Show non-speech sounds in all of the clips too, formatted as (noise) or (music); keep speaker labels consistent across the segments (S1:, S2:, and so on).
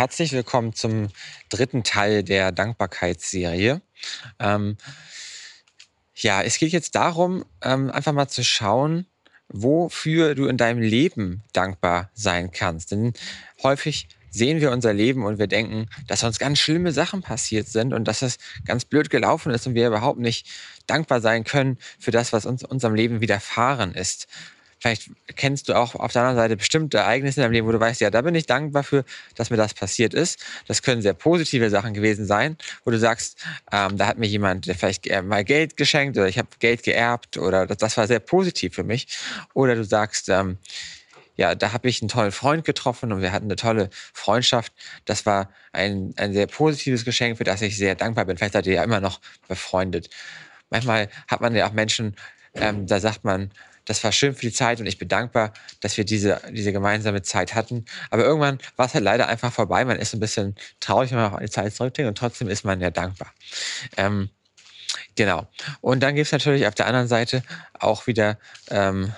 S1: herzlich willkommen zum dritten Teil der Dankbarkeitsserie. Ähm, ja, es geht jetzt darum, ähm, einfach mal zu schauen, wofür du in deinem Leben dankbar sein kannst. Denn häufig sehen wir unser Leben und wir denken, dass uns ganz schlimme Sachen passiert sind und dass es ganz blöd gelaufen ist und wir überhaupt nicht dankbar sein können für das, was uns unserem Leben widerfahren ist. Vielleicht kennst du auch auf der anderen Seite bestimmte Ereignisse in deinem Leben, wo du weißt, ja, da bin ich dankbar für, dass mir das passiert ist. Das können sehr positive Sachen gewesen sein, wo du sagst, ähm, da hat mir jemand vielleicht äh, mal Geld geschenkt oder ich habe Geld geerbt oder das, das, war sehr positiv für mich. Oder du sagst, ähm, ja, da habe ich einen tollen Freund getroffen und wir hatten eine tolle Freundschaft. Das war ein, ein sehr positives Geschenk, für das ich sehr dankbar bin. Vielleicht seid ihr ja immer noch befreundet. Manchmal hat man ja auch Menschen, ähm, da sagt man, das war schön für die Zeit und ich bin dankbar, dass wir diese, diese gemeinsame Zeit hatten. Aber irgendwann war es halt leider einfach vorbei. Man ist ein bisschen traurig, wenn man auf die Zeit zurückdenkt und trotzdem ist man ja dankbar. Ähm, genau. Und dann gibt es natürlich auf der anderen Seite auch wieder ähm,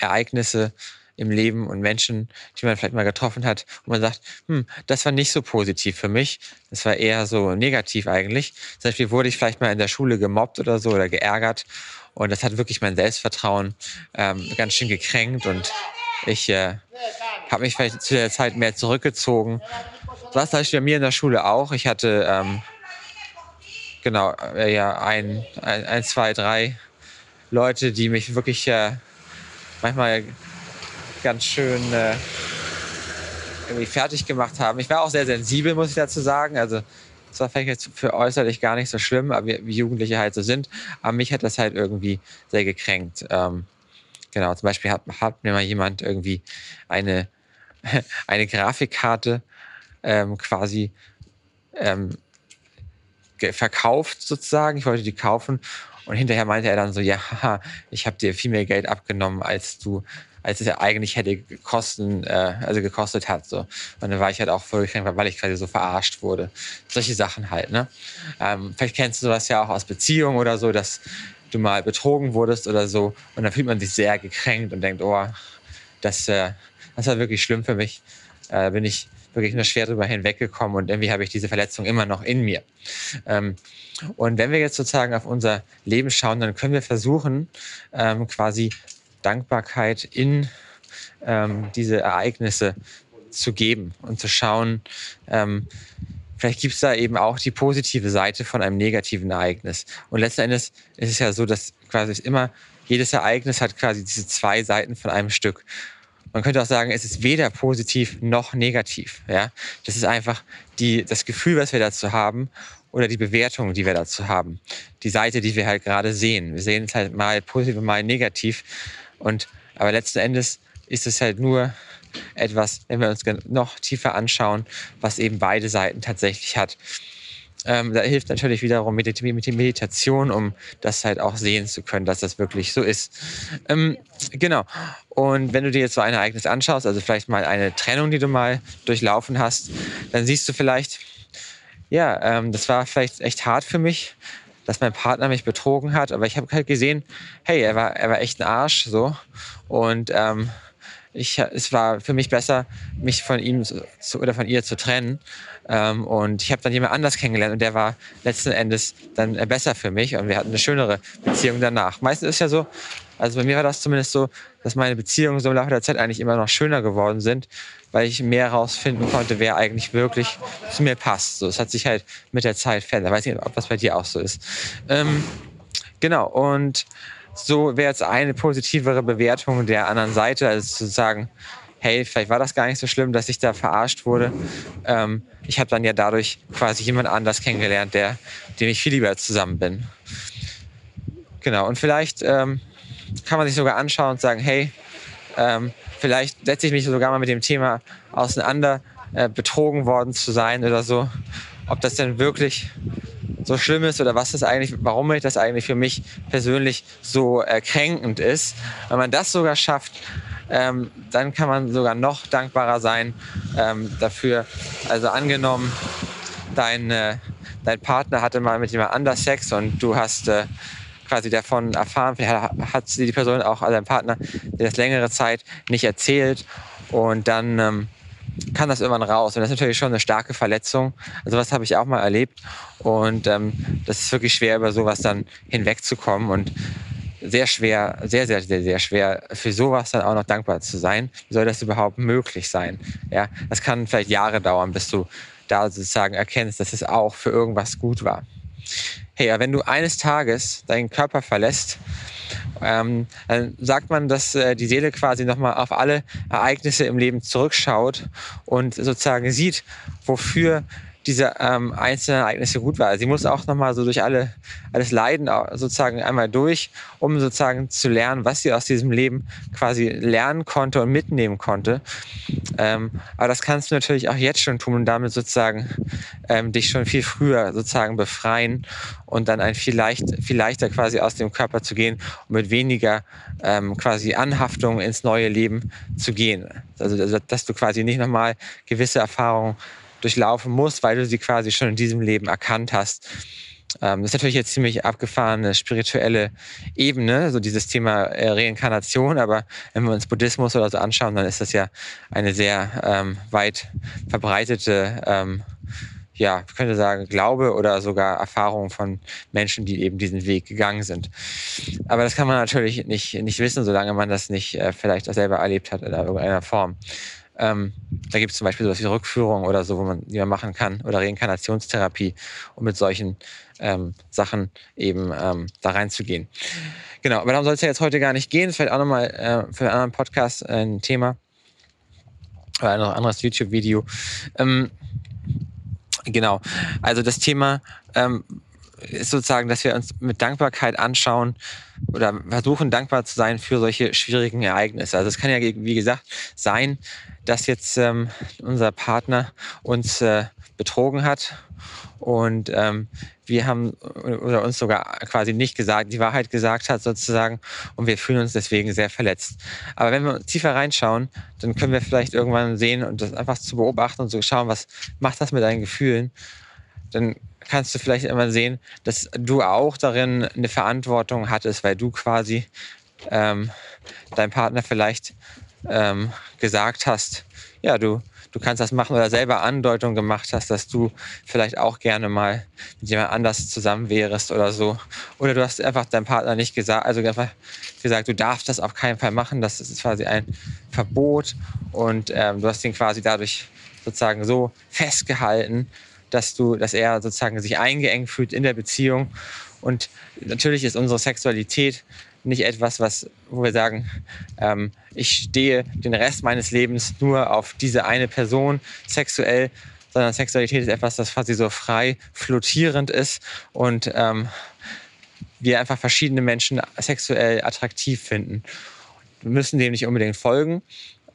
S1: Ereignisse, im Leben und Menschen, die man vielleicht mal getroffen hat, und man sagt, hm, das war nicht so positiv für mich, das war eher so negativ eigentlich. Zum Beispiel wurde ich vielleicht mal in der Schule gemobbt oder so oder geärgert und das hat wirklich mein Selbstvertrauen ähm, ganz schön gekränkt und ich äh, habe mich vielleicht zu der Zeit mehr zurückgezogen. Das war bei mir in der Schule auch. Ich hatte ähm, genau äh, ja ein, ein, ein, zwei, drei Leute, die mich wirklich äh, manchmal ganz schön äh, irgendwie fertig gemacht haben. Ich war auch sehr sensibel, muss ich dazu sagen. Also das war vielleicht jetzt für äußerlich gar nicht so schlimm, aber wie, Jugendliche halt so sind. Aber mich hat das halt irgendwie sehr gekränkt. Ähm, genau, zum Beispiel hat, hat mir mal jemand irgendwie eine, (laughs) eine Grafikkarte ähm, quasi ähm, verkauft sozusagen. Ich wollte die kaufen und hinterher meinte er dann so, ja, (laughs) ich habe dir viel mehr Geld abgenommen, als du als es ja eigentlich hätte gekosten, äh, also gekostet hat. So. Und dann war ich halt auch völlig krank, weil ich quasi so verarscht wurde. Solche Sachen halt, ne? Ähm, vielleicht kennst du sowas ja auch aus Beziehungen oder so, dass du mal betrogen wurdest oder so. Und dann fühlt man sich sehr gekränkt und denkt, oh, das, äh, das war wirklich schlimm für mich. Äh, bin ich wirklich nur schwer drüber hinweggekommen und irgendwie habe ich diese Verletzung immer noch in mir. Ähm, und wenn wir jetzt sozusagen auf unser Leben schauen, dann können wir versuchen, ähm, quasi Dankbarkeit in ähm, diese Ereignisse zu geben und zu schauen, ähm, vielleicht gibt es da eben auch die positive Seite von einem negativen Ereignis. Und letzten Endes ist es ja so, dass quasi immer jedes Ereignis hat quasi diese zwei Seiten von einem Stück. Man könnte auch sagen, es ist weder positiv noch negativ. Ja, das ist einfach die, das Gefühl, was wir dazu haben oder die Bewertung, die wir dazu haben. Die Seite, die wir halt gerade sehen. Wir sehen es halt mal positiv, mal negativ. Und, aber letzten Endes ist es halt nur etwas, wenn wir uns noch tiefer anschauen, was eben beide Seiten tatsächlich hat. Ähm, da hilft natürlich wiederum mit der Meditation, um das halt auch sehen zu können, dass das wirklich so ist. Ähm, genau. Und wenn du dir jetzt so ein Ereignis anschaust, also vielleicht mal eine Trennung, die du mal durchlaufen hast, dann siehst du vielleicht, ja, ähm, das war vielleicht echt hart für mich dass mein Partner mich betrogen hat, aber ich habe halt gesehen, hey, er war, er war echt ein Arsch so und ähm, ich, es war für mich besser, mich von ihm zu, oder von ihr zu trennen. Ähm, und ich habe dann jemand anders kennengelernt und der war letzten Endes dann besser für mich und wir hatten eine schönere Beziehung danach. Meistens ist ja so, also bei mir war das zumindest so, dass meine Beziehungen so im Laufe der Zeit eigentlich immer noch schöner geworden sind, weil ich mehr herausfinden konnte, wer eigentlich wirklich zu mir passt. So, es hat sich halt mit der Zeit verändert. Ich weiß nicht, ob das bei dir auch so ist. Ähm, genau, und so wäre jetzt eine positivere Bewertung der anderen Seite, also zu sagen, hey, vielleicht war das gar nicht so schlimm, dass ich da verarscht wurde. Ähm, ich habe dann ja dadurch quasi jemand anders kennengelernt, der, dem ich viel lieber zusammen bin. Genau, und vielleicht ähm, kann man sich sogar anschauen und sagen, hey, ähm, vielleicht setze ich mich sogar mal mit dem Thema auseinander, äh, betrogen worden zu sein oder so. Ob das denn wirklich so schlimm ist oder was das eigentlich, warum das eigentlich für mich persönlich so äh, kränkend ist. Wenn man das sogar schafft, ähm, dann kann man sogar noch dankbarer sein ähm, dafür. Also angenommen, dein, äh, dein Partner hatte mal mit jemand anders Sex und du hast äh, quasi davon erfahren, hat die Person auch, also dein Partner, dir das längere Zeit nicht erzählt und dann ähm, kann das irgendwann raus. Und das ist natürlich schon eine starke Verletzung. Also was habe ich auch mal erlebt. Und ähm, das ist wirklich schwer, über sowas dann hinwegzukommen. Und sehr schwer, sehr, sehr, sehr, sehr schwer, für sowas dann auch noch dankbar zu sein. Wie soll das überhaupt möglich sein? Ja, das kann vielleicht Jahre dauern, bis du da sozusagen erkennst, dass es auch für irgendwas gut war. Hey, wenn du eines Tages deinen Körper verlässt, ähm, dann sagt man, dass äh, die Seele quasi nochmal auf alle Ereignisse im Leben zurückschaut und sozusagen sieht, wofür diese ähm, einzelnen Ereignisse gut war. Sie muss auch nochmal so durch alle, alles Leiden sozusagen einmal durch, um sozusagen zu lernen, was sie aus diesem Leben quasi lernen konnte und mitnehmen konnte. Ähm, aber das kannst du natürlich auch jetzt schon tun und damit sozusagen ähm, dich schon viel früher sozusagen befreien und dann ein viel, leicht, viel leichter quasi aus dem Körper zu gehen und mit weniger ähm, quasi Anhaftung ins neue Leben zu gehen. Also, dass du quasi nicht nochmal gewisse Erfahrungen durchlaufen musst, weil du sie quasi schon in diesem Leben erkannt hast. Ähm, das ist natürlich jetzt ziemlich abgefahrene spirituelle Ebene, so dieses Thema äh, Reinkarnation, aber wenn wir uns Buddhismus oder so anschauen, dann ist das ja eine sehr ähm, weit verbreitete ähm, ja, ich könnte sagen, Glaube oder sogar Erfahrung von Menschen, die eben diesen Weg gegangen sind. Aber das kann man natürlich nicht, nicht wissen, solange man das nicht äh, vielleicht auch selber erlebt hat in irgendeiner Form. Ähm, da gibt es zum Beispiel sowas wie Rückführung oder so, wo man, die man machen kann, oder Reinkarnationstherapie, um mit solchen ähm, Sachen eben ähm, da reinzugehen. Genau, aber darum soll es ja jetzt heute gar nicht gehen. Vielleicht auch nochmal äh, für einen anderen Podcast äh, ein Thema oder ein anderes YouTube-Video. Ähm, genau, also das Thema ähm, ist sozusagen, dass wir uns mit Dankbarkeit anschauen oder versuchen dankbar zu sein für solche schwierigen Ereignisse. Also es kann ja, wie gesagt, sein, dass jetzt ähm, unser Partner uns äh, betrogen hat und ähm, wir haben oder uns sogar quasi nicht gesagt, die Wahrheit gesagt hat sozusagen und wir fühlen uns deswegen sehr verletzt. Aber wenn wir tiefer reinschauen, dann können wir vielleicht irgendwann sehen und das einfach zu beobachten und zu schauen, was macht das mit deinen Gefühlen, dann kannst du vielleicht immer sehen, dass du auch darin eine Verantwortung hattest, weil du quasi ähm, deinem Partner vielleicht ähm, gesagt hast, ja, du, du kannst das machen oder selber Andeutung gemacht hast, dass du vielleicht auch gerne mal mit jemand anders zusammen wärst oder so. Oder du hast einfach deinem Partner nicht gesagt, also einfach gesagt, du darfst das auf keinen Fall machen, das ist quasi ein Verbot und ähm, du hast ihn quasi dadurch sozusagen so festgehalten, dass du, dass er sozusagen sich eingeengt fühlt in der Beziehung. Und natürlich ist unsere Sexualität nicht etwas, was, wo wir sagen, ähm, ich stehe den Rest meines Lebens nur auf diese eine Person sexuell, sondern Sexualität ist etwas, das quasi so frei flottierend ist und ähm, wir einfach verschiedene Menschen sexuell attraktiv finden. Wir müssen dem nicht unbedingt folgen.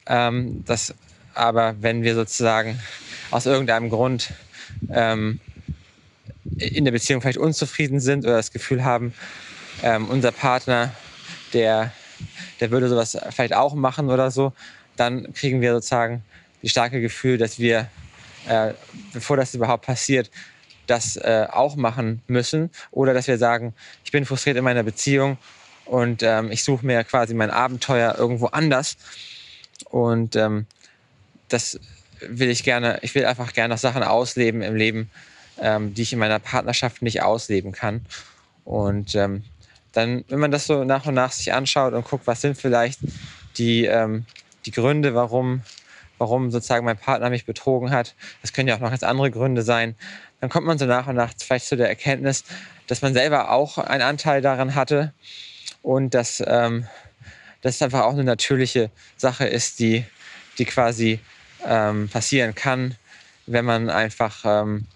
S1: Ähm, das, aber wenn wir sozusagen aus irgendeinem Grund ähm, in der Beziehung vielleicht unzufrieden sind oder das Gefühl haben, ähm, unser Partner, der, der würde sowas vielleicht auch machen oder so, dann kriegen wir sozusagen das starke Gefühl, dass wir, äh, bevor das überhaupt passiert, das äh, auch machen müssen. Oder dass wir sagen, ich bin frustriert in meiner Beziehung und ähm, ich suche mir quasi mein Abenteuer irgendwo anders. Und ähm, das will ich gerne, ich will einfach gerne noch Sachen ausleben im Leben, ähm, die ich in meiner Partnerschaft nicht ausleben kann. Und ähm, dann, wenn man das so nach und nach sich anschaut und guckt, was sind vielleicht die, ähm, die Gründe, warum, warum sozusagen mein Partner mich betrogen hat, das können ja auch noch ganz andere Gründe sein, dann kommt man so nach und nach vielleicht zu der Erkenntnis, dass man selber auch einen Anteil daran hatte und dass, ähm, dass es einfach auch eine natürliche Sache ist, die, die quasi ähm, passieren kann, wenn man einfach, ähm,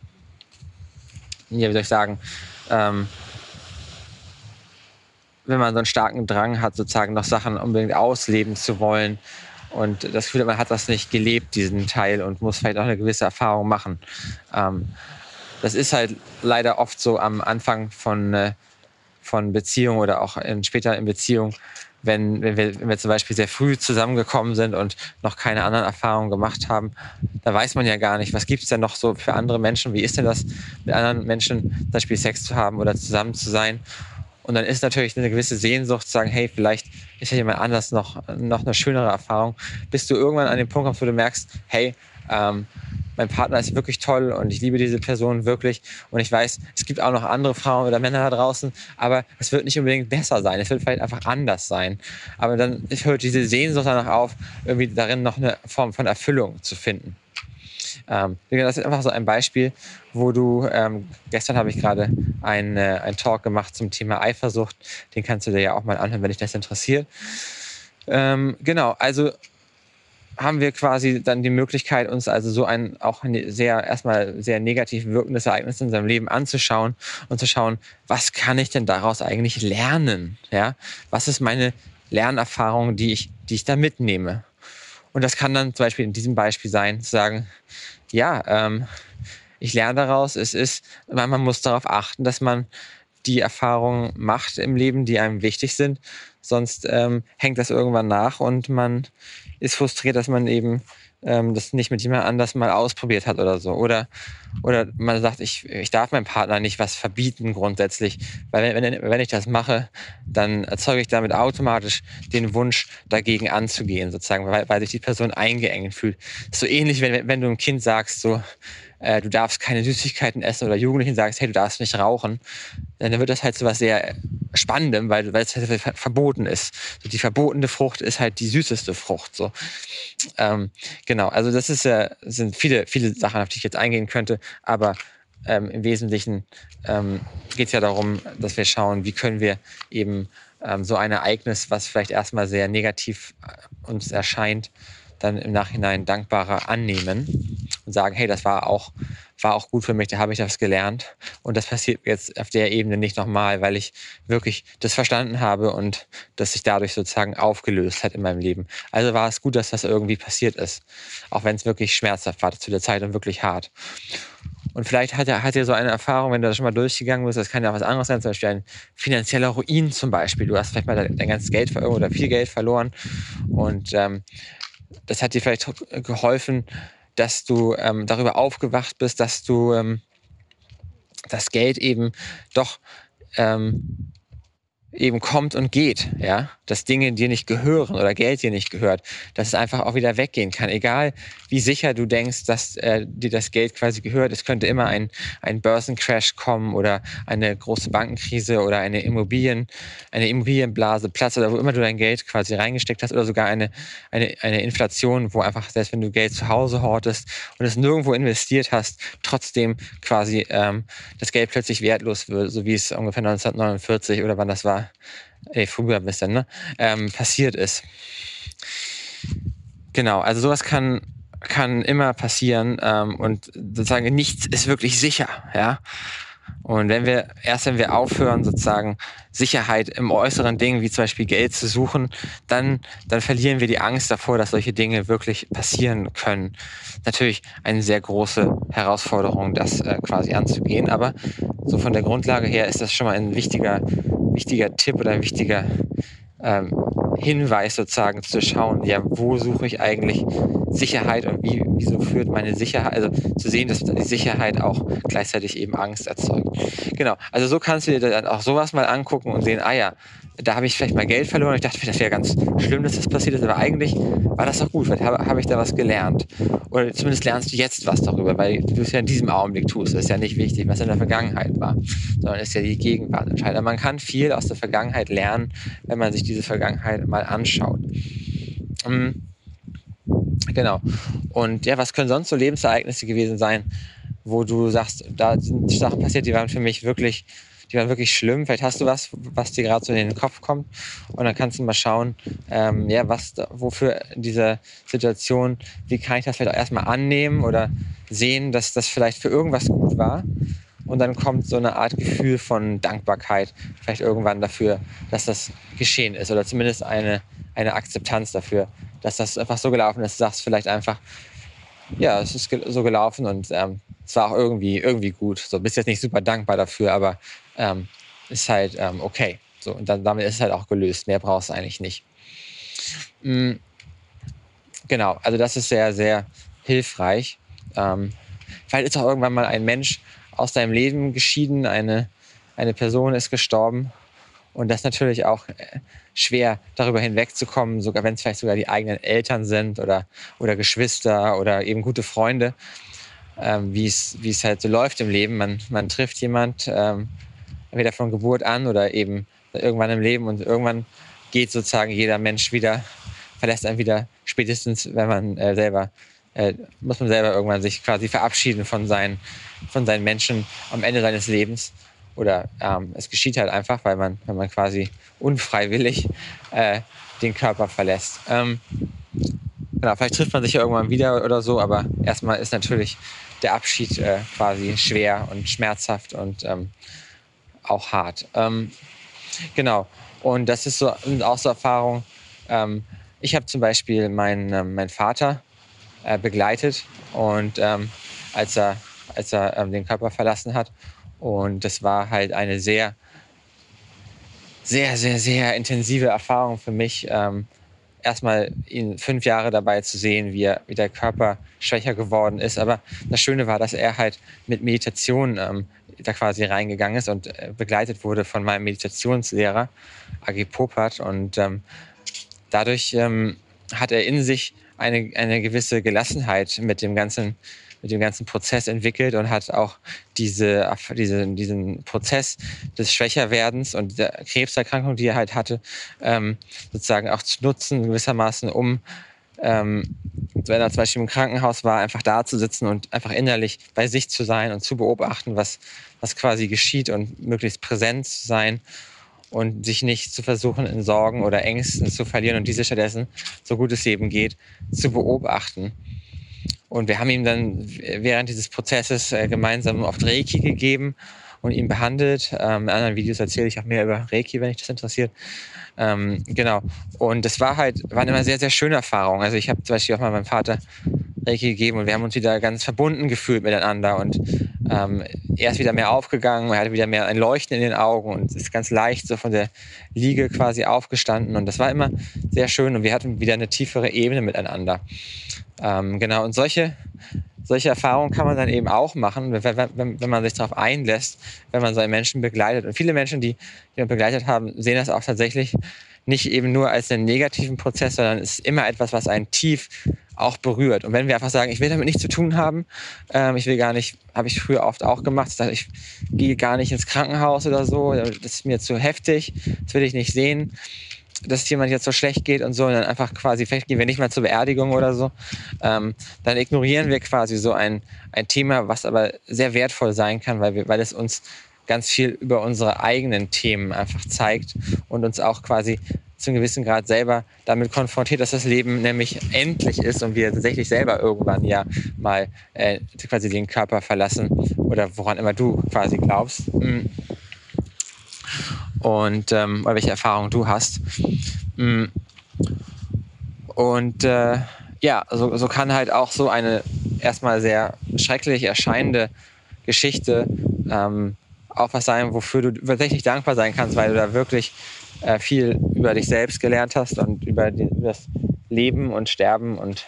S1: ja, wie soll ich sagen, ähm, wenn man so einen starken Drang hat, sozusagen noch Sachen unbedingt ausleben zu wollen und das Gefühl, man hat das nicht gelebt, diesen Teil, und muss vielleicht auch eine gewisse Erfahrung machen. Ähm, das ist halt leider oft so am Anfang von, äh, von Beziehungen oder auch in, später in Beziehungen, wenn, wenn, wir, wenn wir zum Beispiel sehr früh zusammengekommen sind und noch keine anderen Erfahrungen gemacht haben, da weiß man ja gar nicht, was gibt es denn noch so für andere Menschen, wie ist denn das, mit anderen Menschen zum Beispiel Sex zu haben oder zusammen zu sein. Und dann ist natürlich eine gewisse Sehnsucht zu sagen, hey, vielleicht ist ja jemand anders noch, noch eine schönere Erfahrung, bis du irgendwann an den Punkt kommst, wo du merkst, hey, ähm, mein Partner ist wirklich toll und ich liebe diese Person wirklich. Und ich weiß, es gibt auch noch andere Frauen oder Männer da draußen, aber es wird nicht unbedingt besser sein. Es wird vielleicht einfach anders sein. Aber dann hört diese Sehnsucht danach auf, irgendwie darin noch eine Form von Erfüllung zu finden. Ähm, das ist einfach so ein Beispiel, wo du, ähm, gestern habe ich gerade einen äh, Talk gemacht zum Thema Eifersucht. Den kannst du dir ja auch mal anhören, wenn dich das interessiert. Ähm, genau, also haben wir quasi dann die Möglichkeit, uns also so ein auch ein sehr erstmal sehr negativ wirkendes Ereignis in unserem Leben anzuschauen und zu schauen, was kann ich denn daraus eigentlich lernen? Ja, was ist meine Lernerfahrung, die ich, die ich da mitnehme? Und das kann dann zum Beispiel in diesem Beispiel sein, zu sagen, ja, ähm, ich lerne daraus, es ist, man muss darauf achten, dass man die Erfahrungen macht im Leben, die einem wichtig sind. Sonst ähm, hängt das irgendwann nach und man ist frustriert, dass man eben ähm, das nicht mit jemand anders mal ausprobiert hat oder so. Oder, oder man sagt, ich, ich darf meinem Partner nicht was verbieten grundsätzlich, weil wenn, wenn ich das mache, dann erzeuge ich damit automatisch den Wunsch, dagegen anzugehen, sozusagen, weil, weil sich die Person eingeengt fühlt. So ähnlich, wenn, wenn du einem Kind sagst, so, äh, du darfst keine Süßigkeiten essen oder Jugendlichen sagst, hey, du darfst nicht rauchen, dann wird das halt so was sehr Spannendem, weil, weil es halt verboten ist. So, die verbotene Frucht ist halt die süßeste Frucht. So. Ähm, genau, also das ist ja, sind viele, viele Sachen, auf die ich jetzt eingehen könnte, aber ähm, im Wesentlichen ähm, geht es ja darum, dass wir schauen, wie können wir eben ähm, so ein Ereignis, was vielleicht erstmal sehr negativ äh, uns erscheint, dann im Nachhinein dankbarer annehmen und sagen, hey, das war auch, war auch gut für mich, da habe ich das gelernt. Und das passiert jetzt auf der Ebene nicht nochmal, weil ich wirklich das verstanden habe und das sich dadurch sozusagen aufgelöst hat in meinem Leben. Also war es gut, dass das irgendwie passiert ist. Auch wenn es wirklich schmerzhaft war zu der Zeit und wirklich hart. Und vielleicht hat er, hat er so eine Erfahrung, wenn du das schon mal durchgegangen bist, das kann ja auch was anderes sein, zum Beispiel ein finanzieller Ruin zum Beispiel. Du hast vielleicht mal dein ganzes Geld oder viel Geld verloren und ähm, das hat dir vielleicht geholfen, dass du ähm, darüber aufgewacht bist, dass du ähm, das Geld eben doch ähm, eben kommt und geht, ja, dass Dinge dir nicht gehören oder Geld dir nicht gehört, dass es einfach auch wieder weggehen kann, egal wie sicher du denkst, dass äh, dir das Geld quasi gehört. Es könnte immer ein, ein Börsencrash kommen oder eine große Bankenkrise oder eine Immobilien, eine Immobilienblase, Platz oder wo immer du dein Geld quasi reingesteckt hast oder sogar eine, eine, eine Inflation, wo einfach selbst wenn du Geld zu Hause hortest und es nirgendwo investiert hast, trotzdem quasi ähm, das Geld plötzlich wertlos wird, so wie es ungefähr 1949 oder wann das war, ey, früher ein bisschen, ne, ähm, passiert ist. Genau, also sowas kann, kann immer passieren ähm, und sozusagen nichts ist wirklich sicher, ja. Und wenn wir, erst wenn wir aufhören, sozusagen Sicherheit im äußeren Ding, wie zum Beispiel Geld zu suchen, dann, dann verlieren wir die Angst davor, dass solche Dinge wirklich passieren können. Natürlich eine sehr große Herausforderung, das äh, quasi anzugehen, aber so von der Grundlage her ist das schon mal ein wichtiger, wichtiger Tipp oder ein wichtiger ähm, Hinweis sozusagen zu schauen, ja, wo suche ich eigentlich Sicherheit und wie, wieso führt meine Sicherheit, also zu sehen, dass die Sicherheit auch gleichzeitig eben Angst erzeugt. Genau, also so kannst du dir dann auch sowas mal angucken und sehen, ah ja, da habe ich vielleicht mal Geld verloren. Ich dachte, das wäre ganz schlimm, dass das passiert ist, aber eigentlich war das doch gut, weil habe hab ich da was gelernt. Oder zumindest lernst du jetzt was darüber, weil du es ja in diesem Augenblick tust. Das ist ja nicht wichtig, was in der Vergangenheit war, sondern ist ja die Gegenwart entscheidend. Man kann viel aus der Vergangenheit lernen, wenn man sich diese Vergangenheit mal anschaut. Mhm. Genau. Und ja, was können sonst so Lebensereignisse gewesen sein, wo du sagst, da sind Sachen passiert, die waren für mich wirklich die waren wirklich schlimm. Vielleicht hast du was, was dir gerade so in den Kopf kommt. Und dann kannst du mal schauen, ähm, ja, was, wofür in dieser Situation, wie kann ich das vielleicht auch erstmal annehmen oder sehen, dass das vielleicht für irgendwas gut war. Und dann kommt so eine Art Gefühl von Dankbarkeit, vielleicht irgendwann dafür, dass das geschehen ist. Oder zumindest eine, eine Akzeptanz dafür, dass das einfach so gelaufen ist. Du sagst vielleicht einfach, ja, es ist so gelaufen und ähm, es war auch irgendwie, irgendwie gut. So, bist jetzt nicht super dankbar dafür, aber ähm, ist halt ähm, okay. So, und dann, damit ist es halt auch gelöst. Mehr brauchst du eigentlich nicht. Mhm. Genau, also das ist sehr, sehr hilfreich. Ähm, vielleicht ist auch irgendwann mal ein Mensch aus deinem Leben geschieden, eine, eine Person ist gestorben Und das ist natürlich auch äh, schwer, darüber hinwegzukommen, sogar wenn es vielleicht sogar die eigenen Eltern sind oder, oder Geschwister oder eben gute Freunde, ähm, wie es halt so läuft im Leben. Man, man trifft jemand, ähm, entweder von Geburt an oder eben irgendwann im Leben und irgendwann geht sozusagen jeder Mensch wieder, verlässt einen wieder spätestens, wenn man äh, selber, äh, muss man selber irgendwann sich quasi verabschieden von seinen, von seinen Menschen am Ende seines Lebens oder ähm, es geschieht halt einfach, weil man, wenn man quasi unfreiwillig äh, den Körper verlässt. Ähm, genau, vielleicht trifft man sich ja irgendwann wieder oder so, aber erstmal ist natürlich der Abschied äh, quasi schwer und schmerzhaft und ähm, auch hart. Ähm, genau. Und das ist so auch so Erfahrung. Ähm, ich habe zum Beispiel meinen ähm, mein Vater äh, begleitet und ähm, als er als er ähm, den Körper verlassen hat und das war halt eine sehr, sehr, sehr, sehr intensive Erfahrung für mich. Ähm, erstmal ihn fünf Jahre dabei zu sehen, wie, er, wie der Körper schwächer geworden ist. Aber das Schöne war, dass er halt mit Meditation ähm, da quasi reingegangen ist und äh, begleitet wurde von meinem Meditationslehrer, Agi Popat. Und ähm, dadurch ähm, hat er in sich eine, eine gewisse Gelassenheit mit dem ganzen mit dem ganzen Prozess entwickelt und hat auch diese, diese, diesen Prozess des Schwächerwerdens und der Krebserkrankung, die er halt hatte, ähm, sozusagen auch zu nutzen gewissermaßen, um ähm, wenn er zum Beispiel im Krankenhaus war, einfach da zu sitzen und einfach innerlich bei sich zu sein und zu beobachten, was, was quasi geschieht und möglichst präsent zu sein und sich nicht zu versuchen, in Sorgen oder Ängsten zu verlieren und diese stattdessen, so gut es eben geht, zu beobachten. Und wir haben ihm dann während dieses Prozesses äh, gemeinsam oft Reiki gegeben und ihn behandelt. Ähm, in anderen Videos erzähle ich auch mehr über Reiki, wenn dich das interessiert. Ähm, genau. Und das war halt, waren immer sehr, sehr schöne Erfahrungen. Also ich habe zum Beispiel auch mal meinem Vater Reiki gegeben und wir haben uns wieder ganz verbunden gefühlt miteinander und ähm, er ist wieder mehr aufgegangen, er hatte wieder mehr ein Leuchten in den Augen und ist ganz leicht so von der Liege quasi aufgestanden und das war immer sehr schön und wir hatten wieder eine tiefere Ebene miteinander. Ähm, genau, und solche, solche Erfahrungen kann man dann eben auch machen, wenn, wenn, wenn man sich darauf einlässt, wenn man so einen Menschen begleitet. Und viele Menschen, die, die man begleitet haben, sehen das auch tatsächlich nicht eben nur als einen negativen Prozess, sondern es ist immer etwas, was einen tief auch berührt. Und wenn wir einfach sagen, ich will damit nichts zu tun haben, ähm, ich will gar nicht, habe ich früher oft auch gemacht, ich gehe gar nicht ins Krankenhaus oder so, das ist mir zu heftig, das will ich nicht sehen dass jemand jetzt so schlecht geht und so, und dann einfach quasi, vielleicht gehen wir nicht mal zur Beerdigung oder so, ähm, dann ignorieren wir quasi so ein, ein Thema, was aber sehr wertvoll sein kann, weil, wir, weil es uns ganz viel über unsere eigenen Themen einfach zeigt und uns auch quasi zu einem gewissen Grad selber damit konfrontiert, dass das Leben nämlich endlich ist und wir tatsächlich selber irgendwann ja mal äh, quasi den Körper verlassen oder woran immer du quasi glaubst. Mm und ähm, oder welche Erfahrungen du hast. Mm. Und äh, ja, so, so kann halt auch so eine erstmal sehr schrecklich erscheinende Geschichte ähm, auch was sein, wofür du tatsächlich dankbar sein kannst, weil du da wirklich äh, viel über dich selbst gelernt hast und über, die, das Leben und Sterben und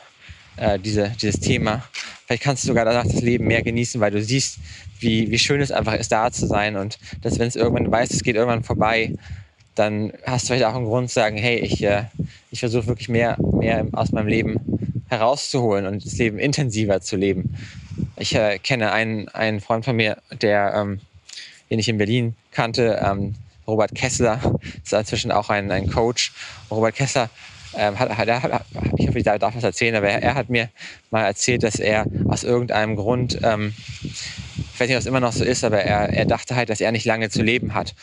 S1: äh, diese, dieses Thema. Vielleicht kannst du sogar danach das Leben mehr genießen, weil du siehst, wie, wie schön es einfach ist, da zu sein und dass, wenn es irgendwann weißt, es geht irgendwann vorbei, dann hast du vielleicht auch einen Grund zu sagen, hey, ich, äh, ich versuche wirklich mehr, mehr aus meinem Leben herauszuholen und das Leben intensiver zu leben. Ich äh, kenne einen, einen Freund von mir, der, ähm, den ich in Berlin kannte, ähm, Robert Kessler, ist inzwischen auch ein, ein Coach. Robert Kessler ähm, hat, hat, hat, ich hoffe, ich darf was erzählen, aber er, er, hat mir mal erzählt, dass er aus irgendeinem Grund, ähm, ich weiß nicht, ob es immer noch so ist, aber er, er dachte halt, dass er nicht lange zu leben hat.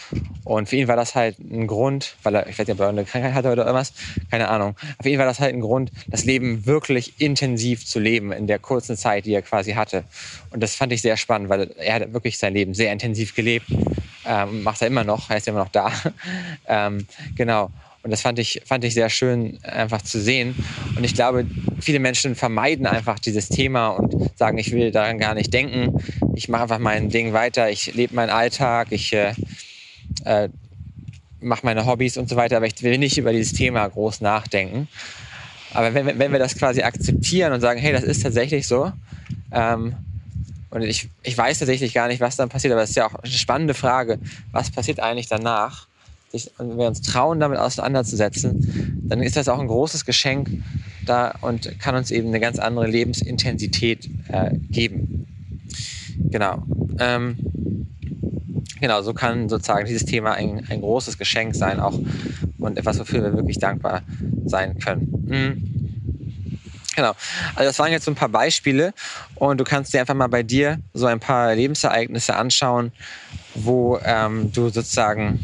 S1: Und für ihn war das halt ein Grund, weil er, ich weiß nicht, ob er eine Krankheit hatte oder irgendwas, keine Ahnung. Jeden Fall war das halt ein Grund, das Leben wirklich intensiv zu leben in der kurzen Zeit, die er quasi hatte. Und das fand ich sehr spannend, weil er hat wirklich sein Leben sehr intensiv gelebt. Ähm, macht er immer noch, er ist immer noch da. (laughs) ähm, genau. Und das fand ich, fand ich sehr schön, einfach zu sehen. Und ich glaube, viele Menschen vermeiden einfach dieses Thema und sagen, ich will daran gar nicht denken. Ich mache einfach mein Ding weiter. Ich lebe meinen Alltag. Ich äh, äh, mache meine Hobbys und so weiter. Aber ich will nicht über dieses Thema groß nachdenken. Aber wenn, wenn wir das quasi akzeptieren und sagen, hey, das ist tatsächlich so, ähm, und ich, ich weiß tatsächlich gar nicht, was dann passiert, aber es ist ja auch eine spannende Frage, was passiert eigentlich danach? Wenn wir uns trauen, damit auseinanderzusetzen, dann ist das auch ein großes Geschenk da und kann uns eben eine ganz andere Lebensintensität äh, geben. Genau. Ähm, genau, so kann sozusagen dieses Thema ein, ein großes Geschenk sein auch und etwas, wofür wir wirklich dankbar sein können. Mhm. Genau. Also das waren jetzt so ein paar Beispiele und du kannst dir einfach mal bei dir so ein paar Lebensereignisse anschauen, wo ähm, du sozusagen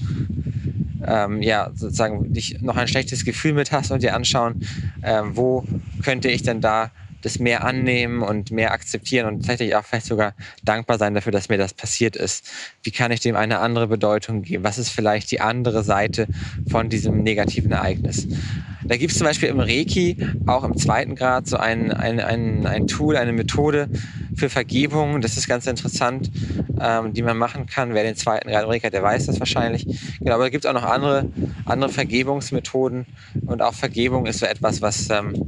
S1: ähm, ja sozusagen dich noch ein schlechtes Gefühl mit hast und dir anschauen, ähm, wo könnte ich denn da das mehr annehmen und mehr akzeptieren und tatsächlich auch vielleicht sogar dankbar sein dafür, dass mir das passiert ist. Wie kann ich dem eine andere Bedeutung geben? Was ist vielleicht die andere Seite von diesem negativen Ereignis? Da gibt es zum Beispiel im Reiki auch im zweiten Grad so ein, ein, ein, ein Tool, eine Methode für Vergebung. Das ist ganz interessant, ähm, die man machen kann. Wer den zweiten Grad im Reiki hat, der weiß das wahrscheinlich. Genau, aber da gibt es auch noch andere, andere Vergebungsmethoden und auch Vergebung ist so etwas, was ähm,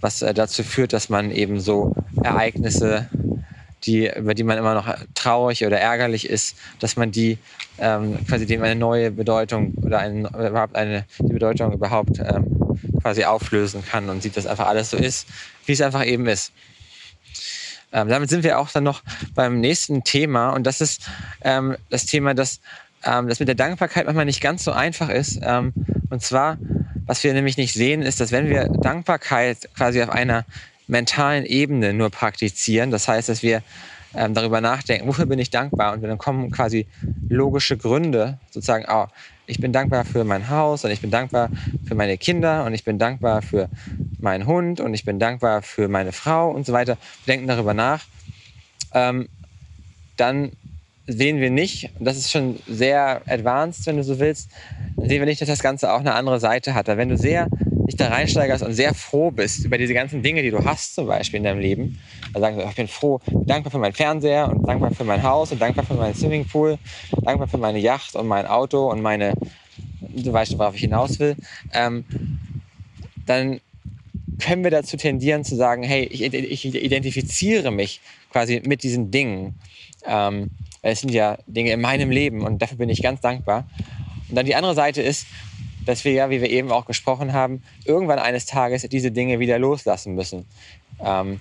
S1: was äh, dazu führt, dass man eben so Ereignisse, die, über die man immer noch traurig oder ärgerlich ist, dass man die ähm, quasi dem eine neue Bedeutung oder ein, überhaupt eine, die Bedeutung überhaupt ähm, quasi auflösen kann und sieht, dass einfach alles so ist, wie es einfach eben ist. Ähm, damit sind wir auch dann noch beim nächsten Thema und das ist ähm, das Thema, dass ähm, das mit der Dankbarkeit manchmal nicht ganz so einfach ist. Ähm, und zwar was wir nämlich nicht sehen, ist, dass wenn wir Dankbarkeit quasi auf einer mentalen Ebene nur praktizieren, das heißt, dass wir ähm, darüber nachdenken, wofür bin ich dankbar? Und dann kommen quasi logische Gründe, sozusagen, oh, ich bin dankbar für mein Haus und ich bin dankbar für meine Kinder und ich bin dankbar für meinen Hund und ich bin dankbar für meine Frau und so weiter. Wir denken darüber nach. Ähm, dann sehen wir nicht, das ist schon sehr advanced, wenn du so willst, sehen wir nicht, dass das Ganze auch eine andere Seite hat. wenn du sehr dich da reinsteigerst und sehr froh bist über diese ganzen Dinge, die du hast zum Beispiel in deinem Leben, dann sagen wir, ich bin froh, dankbar für meinen Fernseher und dankbar für mein Haus und dankbar für meinen Swimmingpool, dankbar für meine Yacht und mein Auto und meine, du weißt, worauf ich hinaus will, ähm, dann können wir dazu tendieren zu sagen, hey, ich, ich identifiziere mich quasi mit diesen Dingen. Ähm, es sind ja Dinge in meinem Leben und dafür bin ich ganz dankbar. Und dann die andere Seite ist, dass wir ja, wie wir eben auch gesprochen haben, irgendwann eines Tages diese Dinge wieder loslassen müssen. Ähm,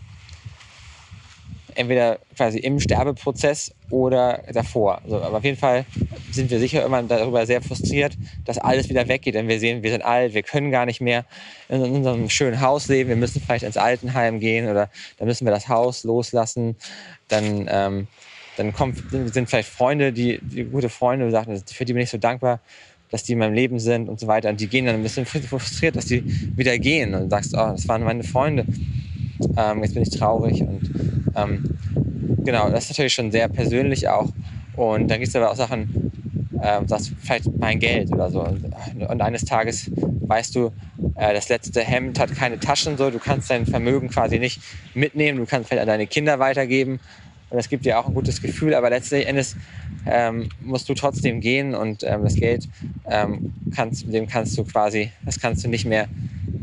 S1: entweder quasi im Sterbeprozess oder davor. Also, aber auf jeden Fall sind wir sicher immer darüber sehr frustriert, dass alles wieder weggeht. Denn wir sehen, wir sind alt, wir können gar nicht mehr in unserem schönen Haus leben. Wir müssen vielleicht ins Altenheim gehen oder dann müssen wir das Haus loslassen. Dann ähm, dann kommt, sind vielleicht Freunde, die, die gute Freunde, die sagen, für die bin ich so dankbar, dass die in meinem Leben sind und so weiter. Und die gehen dann ein bisschen frustriert, dass die wieder gehen und sagst, oh, das waren meine Freunde. Ähm, jetzt bin ich traurig und ähm, genau, das ist natürlich schon sehr persönlich auch. Und dann gibt es aber auch Sachen, ähm, sagst vielleicht mein Geld oder so. Und, und eines Tages weißt du, äh, das letzte Hemd hat keine Taschen, so du kannst dein Vermögen quasi nicht mitnehmen, du kannst vielleicht an deine Kinder weitergeben und das gibt dir auch ein gutes Gefühl, aber letztlich Endes ähm, musst du trotzdem gehen und ähm, das Geld ähm, kannst, dem kannst du quasi, das kannst du nicht mehr,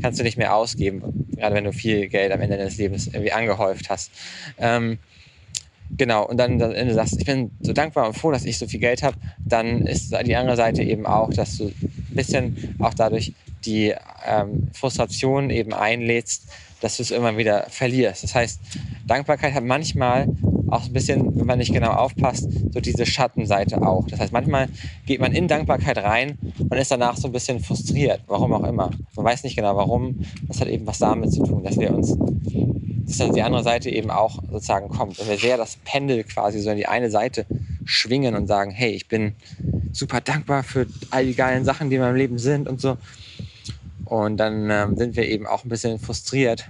S1: kannst du nicht mehr ausgeben, gerade wenn du viel Geld am Ende deines Lebens irgendwie angehäuft hast. Ähm, genau, und dann am Ende sagst, ich bin so dankbar und froh, dass ich so viel Geld habe, dann ist die andere Seite eben auch, dass du ein bisschen auch dadurch die ähm, Frustration eben einlädst, dass du es immer wieder verlierst. Das heißt, Dankbarkeit hat manchmal auch ein bisschen, wenn man nicht genau aufpasst, so diese Schattenseite auch. Das heißt, manchmal geht man in Dankbarkeit rein und ist danach so ein bisschen frustriert, warum auch immer. Man weiß nicht genau warum. Das hat eben was damit zu tun, dass wir uns, dass dann die andere Seite eben auch sozusagen kommt. Wenn wir sehr das Pendel quasi so in die eine Seite schwingen und sagen, hey, ich bin super dankbar für all die geilen Sachen, die in meinem Leben sind und so. Und dann ähm, sind wir eben auch ein bisschen frustriert,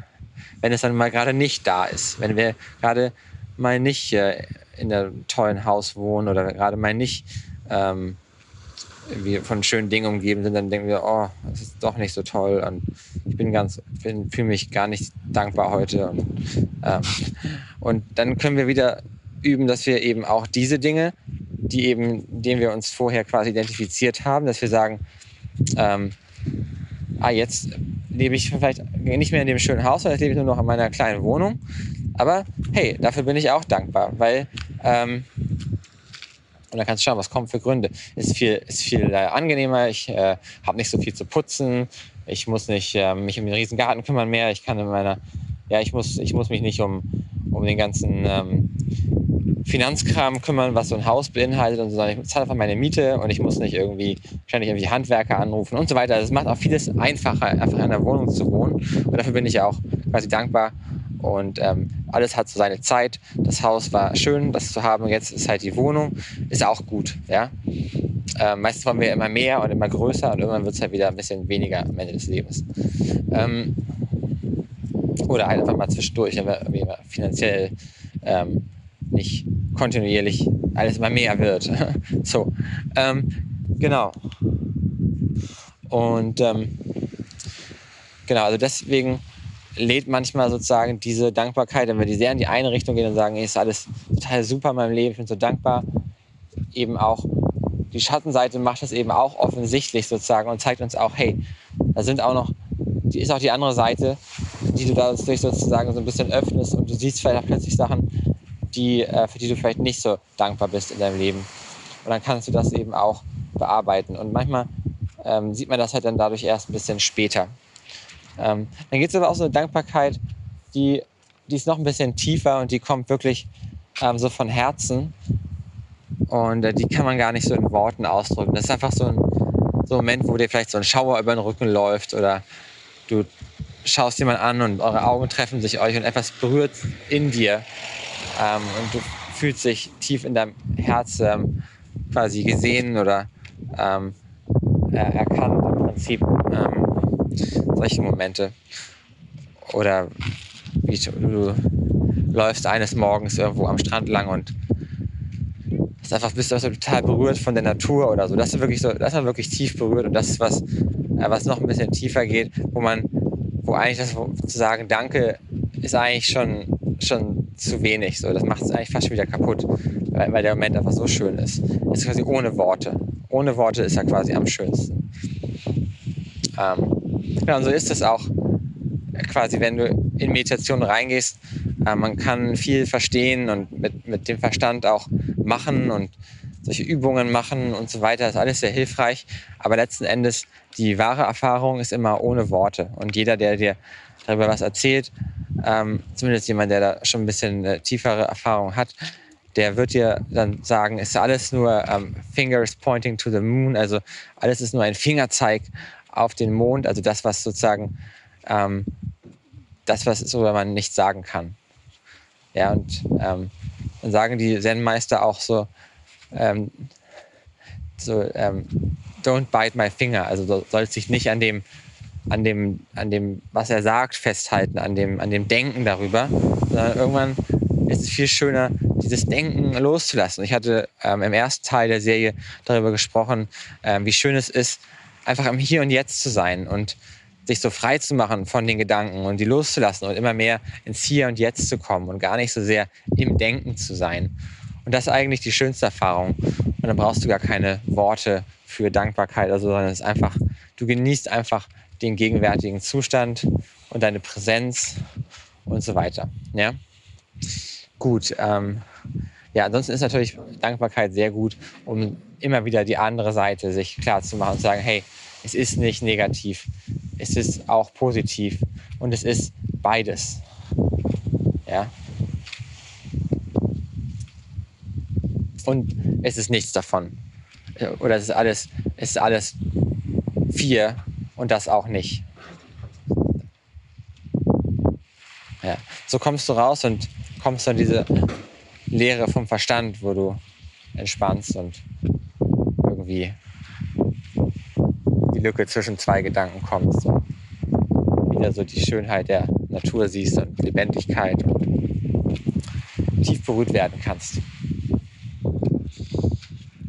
S1: wenn es dann mal gerade nicht da ist. Wenn wir gerade mal nicht äh, in einem tollen Haus wohnen oder gerade mal nicht ähm, von schönen Dingen umgeben sind, dann denken wir, oh, das ist doch nicht so toll und ich bin ganz, fühle mich gar nicht dankbar heute und, ähm, und dann können wir wieder üben, dass wir eben auch diese Dinge, die eben, denen wir uns vorher quasi identifiziert haben, dass wir sagen, ähm, ah, jetzt lebe ich vielleicht nicht mehr in dem schönen Haus, sondern jetzt lebe ich nur noch in meiner kleinen Wohnung. Aber hey, dafür bin ich auch dankbar, weil ähm, Und dann kannst du schauen, was kommt für Gründe. Ist viel, ist viel äh, angenehmer, ich äh, habe nicht so viel zu putzen, ich muss nicht äh, mich um den riesen Garten kümmern mehr, ich kann in meiner, ja, ich muss, ich muss mich nicht um, um den ganzen ähm, Finanzkram kümmern, was so ein Haus beinhaltet, und so, sondern ich zahle einfach meine Miete und ich muss nicht irgendwie ständig irgendwie Handwerker anrufen und so weiter. Also es macht auch vieles einfacher, einfach in einer Wohnung zu wohnen. Und dafür bin ich auch quasi dankbar. Und ähm, alles hat so seine Zeit. Das Haus war schön, das zu haben. Jetzt ist halt die Wohnung, ist auch gut. Ja? Ähm, meistens wollen wir immer mehr und immer größer und irgendwann wird es halt wieder ein bisschen weniger am Ende des Lebens. Ähm, oder halt einfach mal zwischendurch, wenn wir finanziell ähm, nicht kontinuierlich alles immer mehr wird. (laughs) so, ähm, genau. Und ähm, genau, also deswegen lädt manchmal sozusagen diese Dankbarkeit, wenn wir die sehr in die eine Richtung gehen und sagen, ey, ist alles total super in meinem Leben, ich bin so dankbar, eben auch die Schattenseite macht das eben auch offensichtlich sozusagen und zeigt uns auch, hey, da sind auch noch, die ist auch die andere Seite, die du dadurch sozusagen so ein bisschen öffnest und du siehst vielleicht plötzlich Sachen, die, äh, für die du vielleicht nicht so dankbar bist in deinem Leben. Und dann kannst du das eben auch bearbeiten. Und manchmal ähm, sieht man das halt dann dadurch erst ein bisschen später. Ähm, dann gibt es aber auch so eine Dankbarkeit, die, die ist noch ein bisschen tiefer und die kommt wirklich ähm, so von Herzen. Und äh, die kann man gar nicht so in Worten ausdrücken. Das ist einfach so ein, so ein Moment, wo dir vielleicht so ein Schauer über den Rücken läuft oder du schaust jemand an und eure Augen treffen sich euch und etwas berührt in dir. Ähm, und du fühlst dich tief in deinem Herz ähm, quasi gesehen oder ähm, erkannt im Prinzip. Ähm, solche Momente. Oder wie du, läufst eines Morgens irgendwo am Strand lang und ist einfach bist du total berührt von der Natur oder so. Das ist wirklich so, das ist wirklich tief berührt und das ist was, äh, was noch ein bisschen tiefer geht, wo man, wo eigentlich das zu sagen, danke, ist eigentlich schon, schon zu wenig. So, das macht es eigentlich fast schon wieder kaputt, weil, weil der Moment einfach so schön ist. Es ist quasi ohne Worte. Ohne Worte ist er quasi am schönsten. Ähm, ja, und so ist es auch quasi, wenn du in Meditation reingehst. Äh, man kann viel verstehen und mit, mit dem Verstand auch machen und solche Übungen machen und so weiter. Das ist alles sehr hilfreich. Aber letzten Endes, die wahre Erfahrung ist immer ohne Worte. Und jeder, der dir darüber was erzählt, ähm, zumindest jemand, der da schon ein bisschen äh, tiefere Erfahrung hat, der wird dir dann sagen, ist alles nur ähm, Fingers pointing to the moon, also alles ist nur ein Fingerzeig auf den Mond, also das, was sozusagen, ähm, das, was so man nicht sagen kann. Ja, und ähm, dann sagen die Zen-Meister auch so, ähm, so ähm, don't bite my finger, also du sollst dich nicht an dem, an dem, an dem, was er sagt, festhalten, an dem, an dem Denken darüber, sondern irgendwann ist es viel schöner, dieses Denken loszulassen. Ich hatte ähm, im ersten Teil der Serie darüber gesprochen, ähm, wie schön es ist, einfach im Hier und Jetzt zu sein und sich so frei zu machen von den Gedanken und die loszulassen und immer mehr ins Hier und Jetzt zu kommen und gar nicht so sehr im Denken zu sein. Und das ist eigentlich die schönste Erfahrung. Und dann brauchst du gar keine Worte für Dankbarkeit, also, sondern es ist einfach, du genießt einfach den gegenwärtigen Zustand und deine Präsenz und so weiter. Ja? Gut. Ähm, ja, ansonsten ist natürlich Dankbarkeit sehr gut, um immer wieder die andere Seite sich klar zu machen und zu sagen, hey, es ist nicht negativ, es ist auch positiv und es ist beides. Ja. Und es ist nichts davon. Oder es ist alles, es ist alles vier und das auch nicht. Ja. So kommst du raus und kommst dann diese Lehre vom Verstand, wo du entspannst und irgendwie die Lücke zwischen zwei Gedanken kommst und wieder so die Schönheit der Natur siehst und Lebendigkeit und tief berührt werden kannst.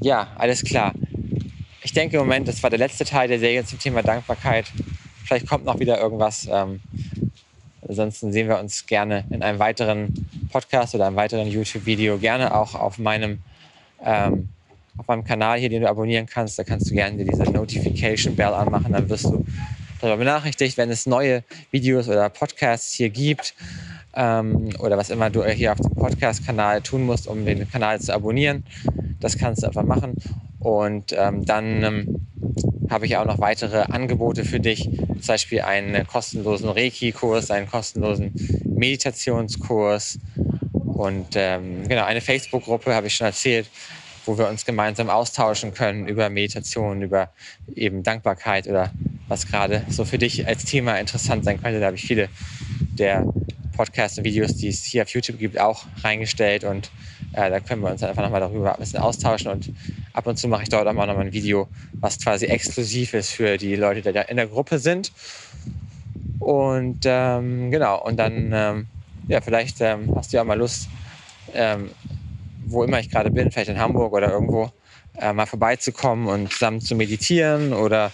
S1: Ja, alles klar. Ich denke im Moment, das war der letzte Teil der Serie zum Thema Dankbarkeit. Vielleicht kommt noch wieder irgendwas. Ähm, Ansonsten sehen wir uns gerne in einem weiteren Podcast oder einem weiteren YouTube-Video, gerne auch auf meinem, ähm, auf meinem Kanal hier, den du abonnieren kannst. Da kannst du gerne dir diese Notification Bell anmachen, dann wirst du darüber benachrichtigt, wenn es neue Videos oder Podcasts hier gibt ähm, oder was immer du hier auf dem Podcast-Kanal tun musst, um den Kanal zu abonnieren. Das kannst du einfach machen. Und ähm, dann ähm, habe ich auch noch weitere Angebote für dich. Zum Beispiel einen kostenlosen Reiki-Kurs, einen kostenlosen Meditationskurs und ähm, genau eine Facebook-Gruppe, habe ich schon erzählt, wo wir uns gemeinsam austauschen können über Meditation, über eben Dankbarkeit oder was gerade so für dich als Thema interessant sein könnte. Da habe ich viele der Podcasts und Videos, die es hier auf YouTube gibt, auch reingestellt und äh, da können wir uns einfach nochmal darüber ein bisschen austauschen und ab und zu mache ich dort auch mal nochmal ein Video, was quasi exklusiv ist für die Leute, die da in der Gruppe sind. Und ähm, genau, und dann, ähm, ja, vielleicht ähm, hast du ja auch mal Lust, ähm, wo immer ich gerade bin, vielleicht in Hamburg oder irgendwo, äh, mal vorbeizukommen und zusammen zu meditieren oder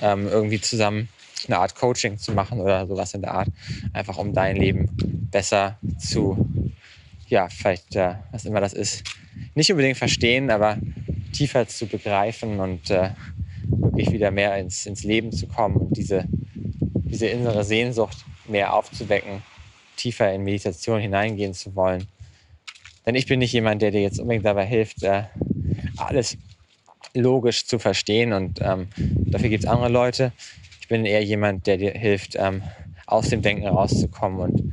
S1: ähm, irgendwie zusammen eine Art Coaching zu machen oder sowas in der Art, einfach um dein Leben besser zu, ja, vielleicht, äh, was immer das ist, nicht unbedingt verstehen, aber tiefer zu begreifen und äh, wirklich wieder mehr ins, ins Leben zu kommen und diese, diese innere Sehnsucht mehr aufzuwecken, tiefer in Meditation hineingehen zu wollen. Denn ich bin nicht jemand, der dir jetzt unbedingt dabei hilft, äh, alles logisch zu verstehen und ähm, dafür gibt es andere Leute. Ich bin eher jemand, der dir hilft, ähm, aus dem Denken rauszukommen und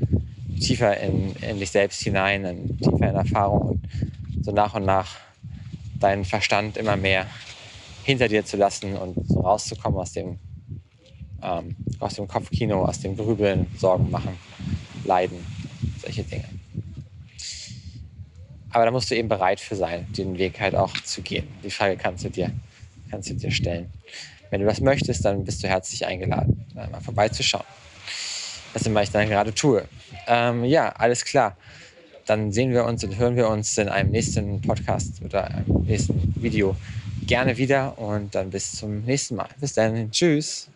S1: tiefer in, in dich selbst hinein, in, tiefer in Erfahrung und so nach und nach deinen Verstand immer mehr hinter dir zu lassen und so rauszukommen aus dem, ähm, aus dem Kopfkino, aus dem Grübeln, Sorgen machen, Leiden, solche Dinge. Aber da musst du eben bereit für sein, den Weg halt auch zu gehen. Die Frage kannst du dir, kannst du dir stellen. Wenn du das möchtest, dann bist du herzlich eingeladen, mal vorbeizuschauen. Was immer ich dann gerade tue. Ähm, ja, alles klar. Dann sehen wir uns und hören wir uns in einem nächsten Podcast oder einem nächsten Video gerne wieder und dann bis zum nächsten Mal. Bis dann. Tschüss.